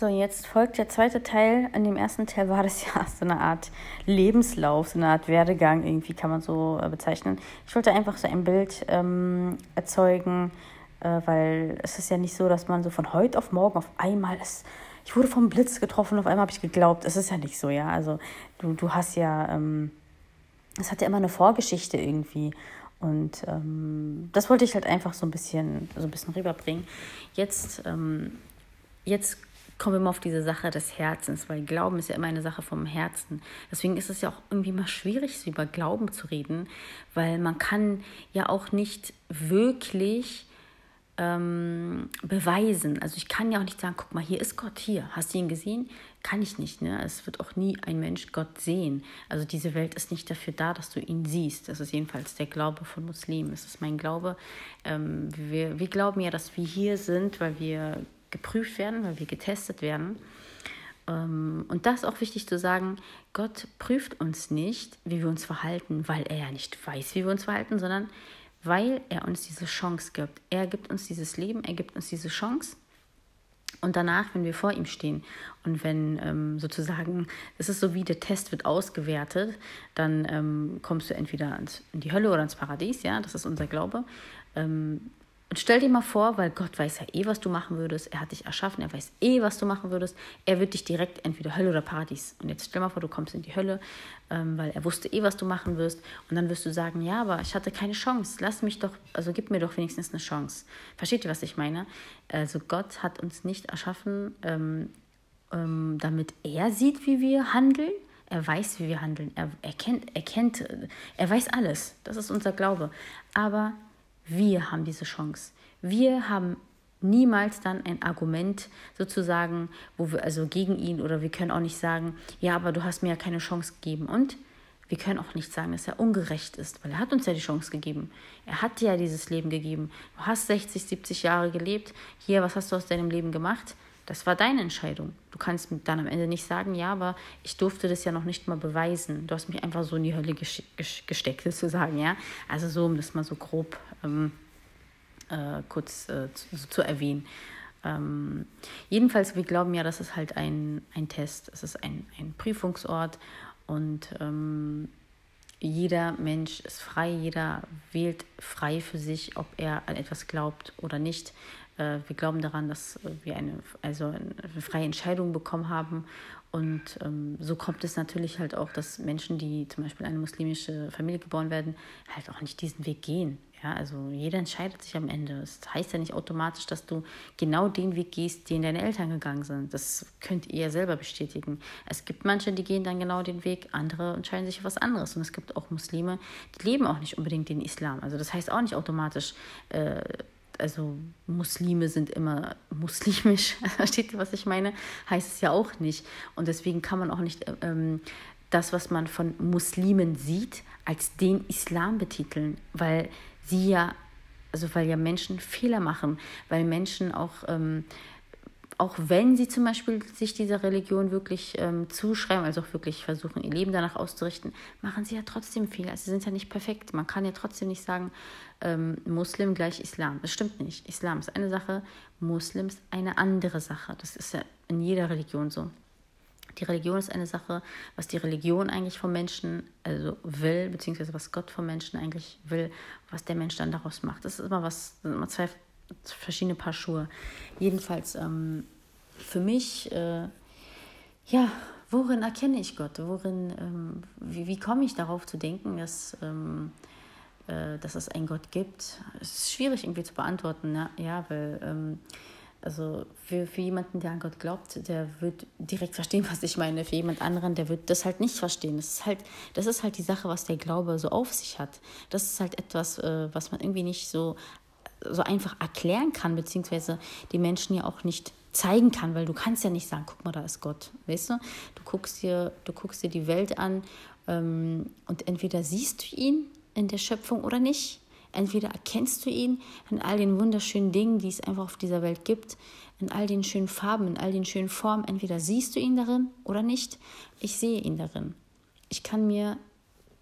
So, jetzt folgt der zweite Teil. In dem ersten Teil war das ja so eine Art Lebenslauf, so eine Art Werdegang, irgendwie kann man so äh, bezeichnen. Ich wollte einfach so ein Bild ähm, erzeugen, äh, weil es ist ja nicht so, dass man so von heute auf morgen auf einmal ist. Ich wurde vom Blitz getroffen, auf einmal habe ich geglaubt. Es ist ja nicht so, ja. Also du, du hast ja, ähm, es hat ja immer eine Vorgeschichte irgendwie. Und ähm, das wollte ich halt einfach so ein bisschen, so ein bisschen rüberbringen. Jetzt, ähm, jetzt kommen wir mal auf diese Sache des Herzens, weil Glauben ist ja immer eine Sache vom Herzen. Deswegen ist es ja auch irgendwie mal schwierig, über Glauben zu reden, weil man kann ja auch nicht wirklich ähm, beweisen. Also ich kann ja auch nicht sagen, guck mal, hier ist Gott, hier, hast du ihn gesehen? Kann ich nicht. Ne? Es wird auch nie ein Mensch Gott sehen. Also diese Welt ist nicht dafür da, dass du ihn siehst. Das ist jedenfalls der Glaube von Muslimen. Das ist mein Glaube. Ähm, wir, wir glauben ja, dass wir hier sind, weil wir geprüft werden, weil wir getestet werden. Ähm, und das ist auch wichtig zu sagen, Gott prüft uns nicht, wie wir uns verhalten, weil er ja nicht weiß, wie wir uns verhalten, sondern weil er uns diese Chance gibt. Er gibt uns dieses Leben, er gibt uns diese Chance. Und danach, wenn wir vor ihm stehen und wenn ähm, sozusagen, es ist so wie der Test wird ausgewertet, dann ähm, kommst du entweder ins, in die Hölle oder ins Paradies, ja, das ist unser Glaube. Ähm, und stell dir mal vor, weil Gott weiß ja eh, was du machen würdest. Er hat dich erschaffen, er weiß eh, was du machen würdest. Er wird dich direkt entweder Hölle oder Paradies. Und jetzt stell mal vor, du kommst in die Hölle, ähm, weil er wusste eh, was du machen wirst. Und dann wirst du sagen, ja, aber ich hatte keine Chance. Lass mich doch, also gib mir doch wenigstens eine Chance. Versteht ihr, was ich meine? Also Gott hat uns nicht erschaffen, ähm, ähm, damit er sieht, wie wir handeln. Er weiß, wie wir handeln. Er, er, kennt, er kennt, er weiß alles. Das ist unser Glaube. Aber wir haben diese Chance. Wir haben niemals dann ein Argument sozusagen, wo wir also gegen ihn oder wir können auch nicht sagen, ja, aber du hast mir ja keine Chance gegeben und wir können auch nicht sagen, dass er ungerecht ist, weil er hat uns ja die Chance gegeben. Er hat dir ja dieses Leben gegeben. Du hast 60, 70 Jahre gelebt. Hier, was hast du aus deinem Leben gemacht? Das war deine Entscheidung. Du kannst dann am Ende nicht sagen, ja, aber ich durfte das ja noch nicht mal beweisen. Du hast mich einfach so in die Hölle gesteckt, sozusagen, ja. Also so, um das mal so grob ähm, äh, kurz äh, zu, zu, erwähnen. Ähm, jedenfalls, wir glauben ja, das ist halt ein, ein Test, es ist ein, ein Prüfungsort und ähm, jeder Mensch ist frei, jeder wählt frei für sich, ob er an etwas glaubt oder nicht. Äh, wir glauben daran, dass wir eine, also eine freie Entscheidung bekommen haben. Und ähm, so kommt es natürlich halt auch, dass Menschen, die zum Beispiel in eine muslimische Familie geboren werden, halt auch nicht diesen Weg gehen. Ja, also jeder entscheidet sich am Ende. Das heißt ja nicht automatisch, dass du genau den Weg gehst, den deine Eltern gegangen sind. Das könnt ihr ja selber bestätigen. Es gibt manche, die gehen dann genau den Weg, andere entscheiden sich für was anderes. Und es gibt auch Muslime, die leben auch nicht unbedingt den Islam. Also das heißt auch nicht automatisch, äh, also Muslime sind immer muslimisch, versteht ihr, was ich meine? Heißt es ja auch nicht. Und deswegen kann man auch nicht ähm, das, was man von Muslimen sieht, als den Islam betiteln, weil sie ja, also weil ja Menschen Fehler machen, weil Menschen auch ähm, auch wenn sie zum Beispiel sich dieser Religion wirklich ähm, zuschreiben, also auch wirklich versuchen, ihr Leben danach auszurichten, machen sie ja trotzdem Fehler. Sie sind ja nicht perfekt. Man kann ja trotzdem nicht sagen, ähm, Muslim gleich Islam. Das stimmt nicht. Islam ist eine Sache, Muslims eine andere Sache. Das ist ja in jeder Religion so. Die Religion ist eine Sache, was die Religion eigentlich vom Menschen also will, beziehungsweise was Gott vom Menschen eigentlich will, was der Mensch dann daraus macht. Das ist immer was, immer zwei verschiedene Paar Schuhe. Jedenfalls ähm, für mich, äh, ja, worin erkenne ich Gott? Worin, ähm, wie, wie komme ich darauf zu denken, dass, ähm, äh, dass es einen Gott gibt? Es ist schwierig irgendwie zu beantworten, ne? ja, weil ähm, also für, für jemanden, der an Gott glaubt, der wird direkt verstehen, was ich meine. Für jemand anderen, der wird das halt nicht verstehen. Das ist halt, das ist halt die Sache, was der Glaube so auf sich hat. Das ist halt etwas, äh, was man irgendwie nicht so so einfach erklären kann, beziehungsweise die Menschen ja auch nicht zeigen kann, weil du kannst ja nicht sagen, guck mal, da ist Gott, weißt du? Du guckst dir, du guckst dir die Welt an ähm, und entweder siehst du ihn in der Schöpfung oder nicht. Entweder erkennst du ihn in all den wunderschönen Dingen, die es einfach auf dieser Welt gibt, in all den schönen Farben, in all den schönen Formen. Entweder siehst du ihn darin oder nicht. Ich sehe ihn darin. Ich kann mir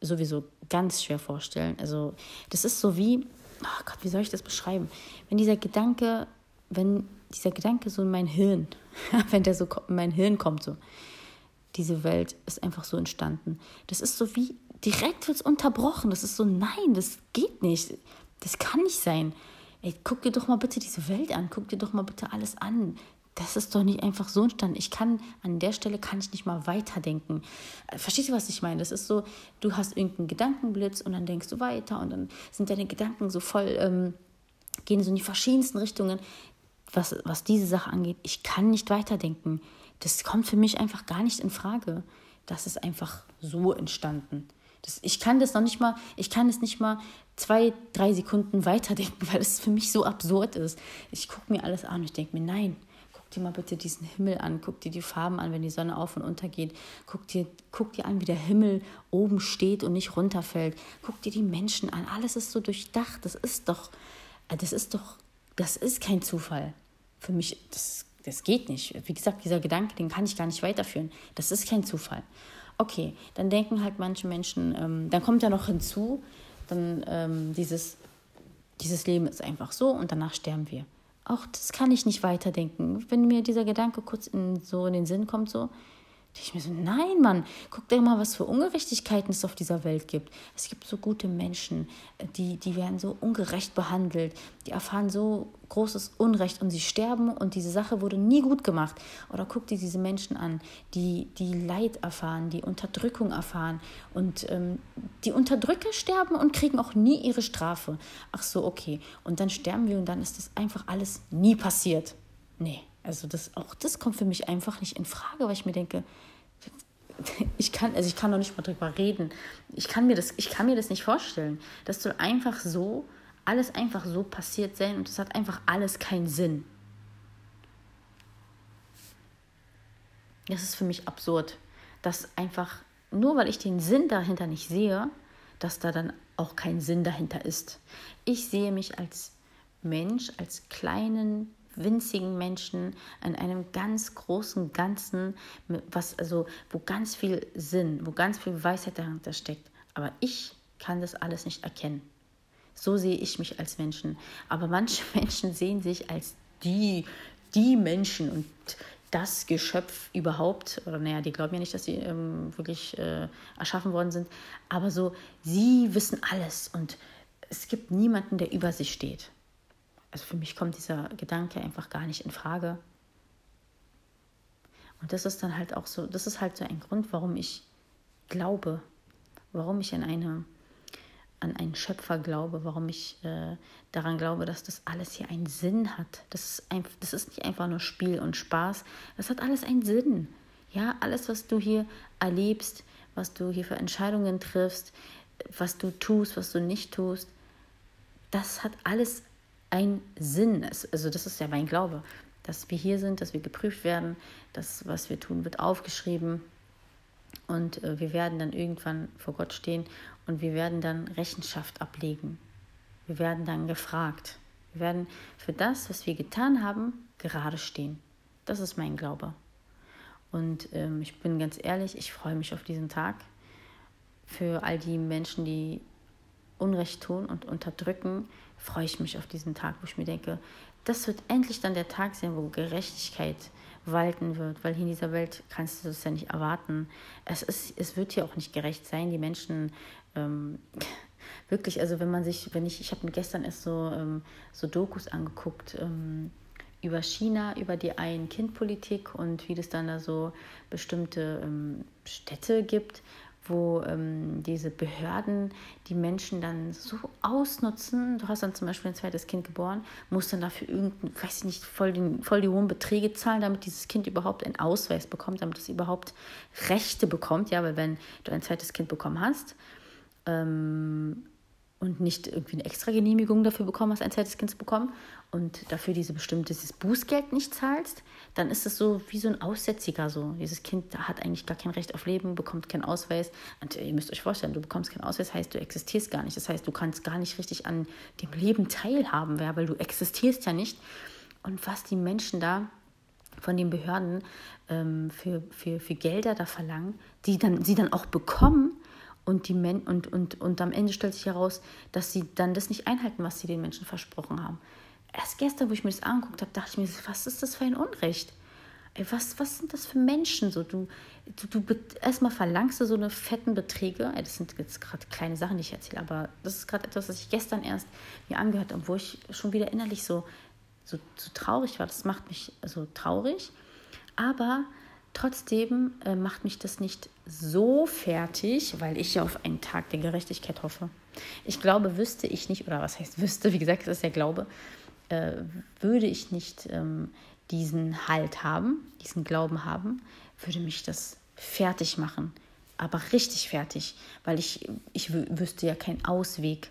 sowieso ganz schwer vorstellen. Also das ist so wie, oh Gott, wie soll ich das beschreiben? Wenn dieser Gedanke, wenn dieser Gedanke so in mein Hirn, wenn der so in mein Hirn kommt, so, diese Welt ist einfach so entstanden. Das ist so wie, direkt wird es unterbrochen. Das ist so, nein, das geht nicht. Das kann nicht sein. Ey, guck dir doch mal bitte diese Welt an. Guck dir doch mal bitte alles an. Das ist doch nicht einfach so entstanden. Ich kann, an der Stelle kann ich nicht mal weiterdenken. Verstehst du, was ich meine? Das ist so, du hast irgendeinen Gedankenblitz und dann denkst du weiter und dann sind deine Gedanken so voll, ähm, gehen so in die verschiedensten Richtungen. Was, was diese Sache angeht, ich kann nicht weiterdenken das kommt für mich einfach gar nicht in Frage. Das ist einfach so entstanden. Das, ich kann das noch nicht mal, ich kann es nicht mal zwei, drei Sekunden weiterdenken, weil es für mich so absurd ist. Ich gucke mir alles an und ich denke mir, nein, guck dir mal bitte diesen Himmel an, guck dir die Farben an, wenn die Sonne auf und unter geht. Guck dir, guck dir an, wie der Himmel oben steht und nicht runterfällt. Guck dir die Menschen an. Alles ist so durchdacht. Das ist doch, das ist doch, das ist kein Zufall. Für mich, das das geht nicht. Wie gesagt, dieser Gedanke, den kann ich gar nicht weiterführen. Das ist kein Zufall. Okay, dann denken halt manche Menschen, ähm, dann kommt ja noch hinzu, dann ähm, dieses, dieses Leben ist einfach so und danach sterben wir. Auch das kann ich nicht weiterdenken. Wenn mir dieser Gedanke kurz in, so in den Sinn kommt, so, ich mir so, nein, Mann, guck dir mal, was für Ungerechtigkeiten es auf dieser Welt gibt. Es gibt so gute Menschen, äh, die, die werden so ungerecht behandelt, die erfahren so großes Unrecht und sie sterben und diese Sache wurde nie gut gemacht. Oder guck dir diese Menschen an, die, die Leid erfahren, die Unterdrückung erfahren und ähm, die Unterdrücker sterben und kriegen auch nie ihre Strafe. Ach so, okay. Und dann sterben wir und dann ist das einfach alles nie passiert. Nee. Also das, auch das kommt für mich einfach nicht in Frage, weil ich mir denke, ich kann, also ich kann noch nicht mal drüber reden. Ich kann mir das, ich kann mir das nicht vorstellen. Das soll einfach so, alles einfach so passiert sein und es hat einfach alles keinen Sinn. Das ist für mich absurd, dass einfach, nur weil ich den Sinn dahinter nicht sehe, dass da dann auch kein Sinn dahinter ist. Ich sehe mich als Mensch, als kleinen winzigen Menschen in einem ganz großen Ganzen, was also wo ganz viel Sinn, wo ganz viel Weisheit dahinter steckt. Aber ich kann das alles nicht erkennen. So sehe ich mich als Menschen. Aber manche Menschen sehen sich als die, die Menschen und das Geschöpf überhaupt, oder naja, die glauben ja nicht, dass sie ähm, wirklich äh, erschaffen worden sind, aber so, sie wissen alles und es gibt niemanden, der über sie steht also für mich kommt dieser Gedanke einfach gar nicht in Frage. Und das ist dann halt auch so, das ist halt so ein Grund, warum ich glaube, warum ich an eine an einen Schöpfer glaube, warum ich äh, daran glaube, dass das alles hier einen Sinn hat. Das ist, ein, das ist nicht einfach nur Spiel und Spaß, das hat alles einen Sinn. Ja, alles, was du hier erlebst, was du hier für Entscheidungen triffst, was du tust, was du nicht tust, das hat alles ein Sinn ist. Also das ist ja mein Glaube, dass wir hier sind, dass wir geprüft werden, dass was wir tun, wird aufgeschrieben und äh, wir werden dann irgendwann vor Gott stehen und wir werden dann Rechenschaft ablegen. Wir werden dann gefragt. Wir werden für das, was wir getan haben, gerade stehen. Das ist mein Glaube. Und ähm, ich bin ganz ehrlich, ich freue mich auf diesen Tag. Für all die Menschen, die Unrecht tun und unterdrücken, freue ich mich auf diesen Tag, wo ich mir denke, das wird endlich dann der Tag sein, wo Gerechtigkeit walten wird, weil hier in dieser Welt kannst du das ja nicht erwarten. Es, ist, es wird hier auch nicht gerecht sein. Die Menschen, ähm, wirklich, also wenn man sich, wenn ich, ich habe mir gestern erst so, ähm, so Dokus angeguckt, ähm, über China, über die Ein-Kind-Politik und wie das dann da so bestimmte ähm, Städte gibt, wo ähm, diese Behörden die Menschen dann so ausnutzen. Du hast dann zum Beispiel ein zweites Kind geboren, musst dann dafür irgendein, weiß ich nicht, voll, den, voll die hohen Beträge zahlen, damit dieses Kind überhaupt einen Ausweis bekommt, damit es überhaupt Rechte bekommt. Ja, weil wenn du ein zweites Kind bekommen hast, ähm, und nicht irgendwie eine extra Genehmigung dafür bekommen hast, ein zweites Kind zu bekommen und dafür diese bestimmte dieses Bußgeld nicht zahlst, dann ist es so wie so ein Aussätziger so. Dieses Kind hat eigentlich gar kein Recht auf Leben, bekommt keinen Ausweis. Und ihr müsst euch vorstellen, du bekommst keinen Ausweis, heißt, du existierst gar nicht. Das heißt, du kannst gar nicht richtig an dem Leben teilhaben, weil du existierst ja nicht. Und was die Menschen da von den Behörden ähm, für, für, für Gelder da verlangen, die dann, sie dann auch bekommen, und, die Men und, und, und am Ende stellt sich heraus, dass sie dann das nicht einhalten, was sie den Menschen versprochen haben. erst gestern, wo ich mir das angeguckt habe, dachte ich mir, was ist das für ein Unrecht? Ey, was, was sind das für Menschen? So, du, du, du erstmal verlangst du so eine fetten Beträge. Ey, das sind jetzt gerade kleine Sachen, die ich erzähle, aber das ist gerade etwas, was ich gestern erst mir angehört habe, wo ich schon wieder innerlich so, so, so traurig war. Das macht mich so traurig. Aber trotzdem äh, macht mich das nicht so fertig, weil ich ja auf einen Tag der Gerechtigkeit hoffe. Ich glaube, wüsste ich nicht, oder was heißt wüsste, wie gesagt, das ist ja Glaube, äh, würde ich nicht ähm, diesen Halt haben, diesen Glauben haben, würde mich das fertig machen. Aber richtig fertig, weil ich, ich wüsste ja keinen Ausweg.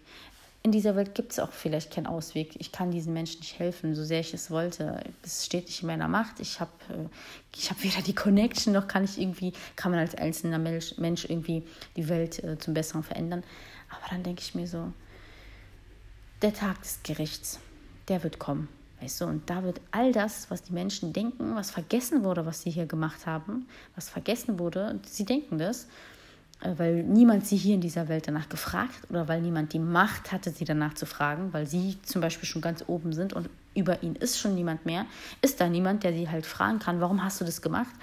In dieser Welt gibt es auch vielleicht keinen Ausweg. Ich kann diesen Menschen nicht helfen, so sehr ich es wollte. Es steht nicht in meiner Macht. Ich habe äh, ich hab weder die Connection, noch kann ich irgendwie, kann man als einzelner Mensch, Mensch irgendwie die Welt äh, zum Besseren verändern. Aber dann denke ich mir so, der Tag des Gerichts, der wird kommen. Weißt du, und da wird all das, was die Menschen denken, was vergessen wurde, was sie hier gemacht haben, was vergessen wurde, sie denken das, weil niemand sie hier in dieser Welt danach gefragt oder weil niemand die Macht hatte, sie danach zu fragen, weil sie zum Beispiel schon ganz oben sind und über ihn ist schon niemand mehr, ist da niemand, der sie halt fragen kann, warum hast du das gemacht?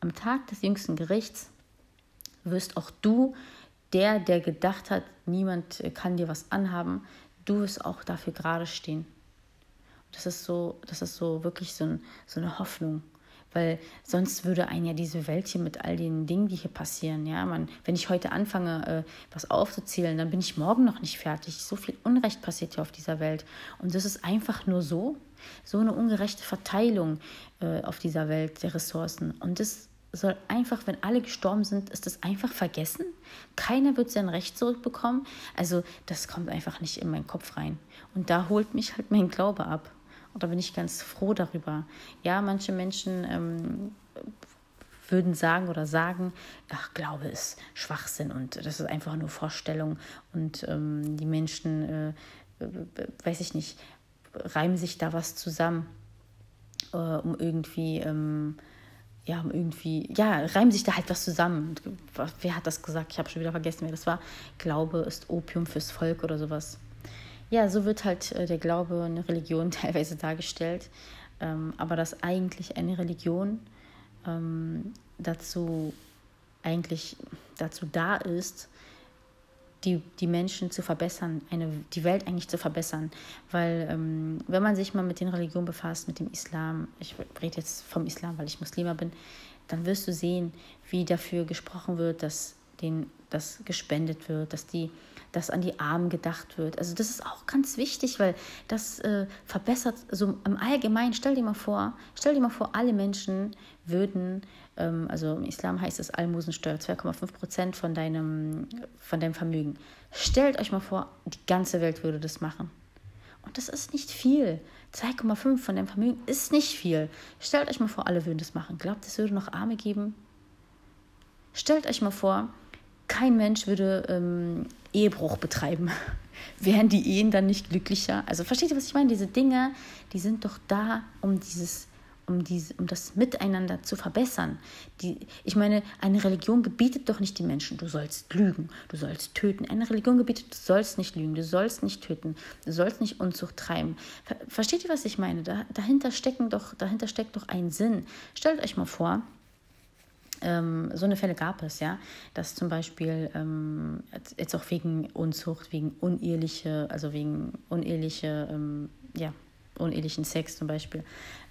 Am Tag des jüngsten Gerichts wirst auch du, der, der gedacht hat, niemand kann dir was anhaben, du wirst auch dafür gerade stehen. Das ist so, das ist so wirklich so, ein, so eine Hoffnung. Weil sonst würde ein ja diese Welt hier mit all den Dingen, die hier passieren, ja, man, wenn ich heute anfange, äh, was aufzuzählen, dann bin ich morgen noch nicht fertig. So viel Unrecht passiert hier auf dieser Welt. Und das ist einfach nur so, so eine ungerechte Verteilung äh, auf dieser Welt der Ressourcen. Und das soll einfach, wenn alle gestorben sind, ist das einfach vergessen. Keiner wird sein Recht zurückbekommen. Also das kommt einfach nicht in meinen Kopf rein. Und da holt mich halt mein Glaube ab. Und da bin ich ganz froh darüber. Ja, manche Menschen ähm, würden sagen oder sagen, ach, Glaube ist Schwachsinn und das ist einfach nur Vorstellung. Und ähm, die Menschen, äh, weiß ich nicht, reimen sich da was zusammen, äh, um irgendwie... Ähm, ja, irgendwie, ja, reimen sich da halt was zusammen. Wer hat das gesagt? Ich habe schon wieder vergessen, wer das war. Glaube ist Opium fürs Volk oder sowas. Ja, so wird halt äh, der Glaube eine Religion teilweise dargestellt. Ähm, aber dass eigentlich eine Religion ähm, dazu eigentlich dazu da ist, die, die Menschen zu verbessern, eine, die Welt eigentlich zu verbessern. Weil ähm, wenn man sich mal mit den Religionen befasst, mit dem Islam, ich rede jetzt vom Islam, weil ich Muslima bin, dann wirst du sehen, wie dafür gesprochen wird, dass denen das gespendet wird, dass die dass an die Armen gedacht wird. Also das ist auch ganz wichtig, weil das äh, verbessert so im Allgemeinen. Stell dir mal vor, stell dir mal vor, alle Menschen würden, ähm, also im Islam heißt es Almosensteuer, 2,5 Prozent von deinem, von deinem Vermögen. Stellt euch mal vor, die ganze Welt würde das machen. Und das ist nicht viel. 2,5 von deinem Vermögen ist nicht viel. Stellt euch mal vor, alle würden das machen. Glaubt, es würde noch Arme geben? Stellt euch mal vor, kein Mensch würde ähm, Ehebruch betreiben. Wären die Ehen dann nicht glücklicher? Also versteht ihr, was ich meine? Diese Dinge, die sind doch da, um dieses, um diese, um das Miteinander zu verbessern. Die, ich meine, eine Religion gebietet doch nicht den Menschen, du sollst lügen, du sollst töten. Eine Religion gebietet, du sollst nicht lügen, du sollst nicht töten, du sollst nicht Unzucht treiben. Versteht ihr, was ich meine? Da, dahinter, stecken doch, dahinter steckt doch ein Sinn. Stellt euch mal vor, ähm, so eine Fälle gab es, ja, dass zum Beispiel ähm, jetzt auch wegen Unzucht, wegen uneheliche, also wegen uneheliche, ähm, ja, unehelichen Sex zum Beispiel,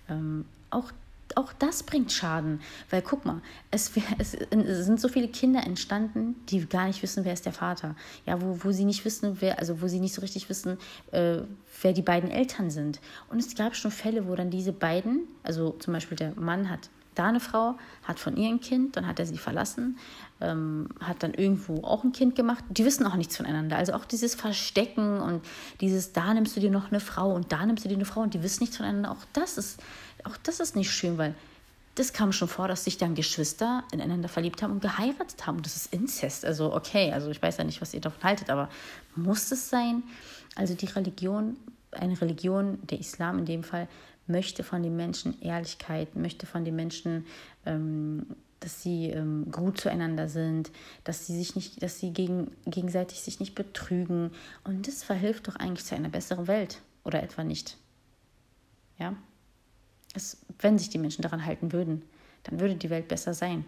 ähm, auch auch das bringt Schaden, weil guck mal, es, es, sind so viele Kinder entstanden, die gar nicht wissen, wer ist der Vater. Ja, wo, wo sie nicht wissen, wer, also wo sie nicht so richtig wissen, äh, wer die beiden Eltern sind. Und es gab schon Fälle, wo dann diese beiden, also zum Beispiel der Mann hat da eine Frau, hat von ihr ein Kind, dann hat er sie verlassen, ähm, hat dann irgendwo auch ein Kind gemacht. Die wissen auch nichts voneinander. Also auch dieses Verstecken und dieses, da nimmst du dir noch eine Frau und da nimmst du dir eine Frau und die wissen nichts voneinander. Auch das ist, auch das ist nicht schön, weil das kam schon vor, dass sich dann Geschwister ineinander verliebt haben und geheiratet haben. Und das ist Inzest. Also okay, also ich weiß ja nicht, was ihr davon haltet, aber muss es sein? Also die Religion, eine Religion, der Islam in dem Fall, möchte von den Menschen Ehrlichkeit, möchte von den Menschen, ähm, dass sie ähm, gut zueinander sind, dass sie sich nicht, dass sie gegen, gegenseitig sich nicht betrügen. Und das verhilft doch eigentlich zu einer besseren Welt. Oder etwa nicht. Ja? Es, wenn sich die Menschen daran halten würden, dann würde die Welt besser sein.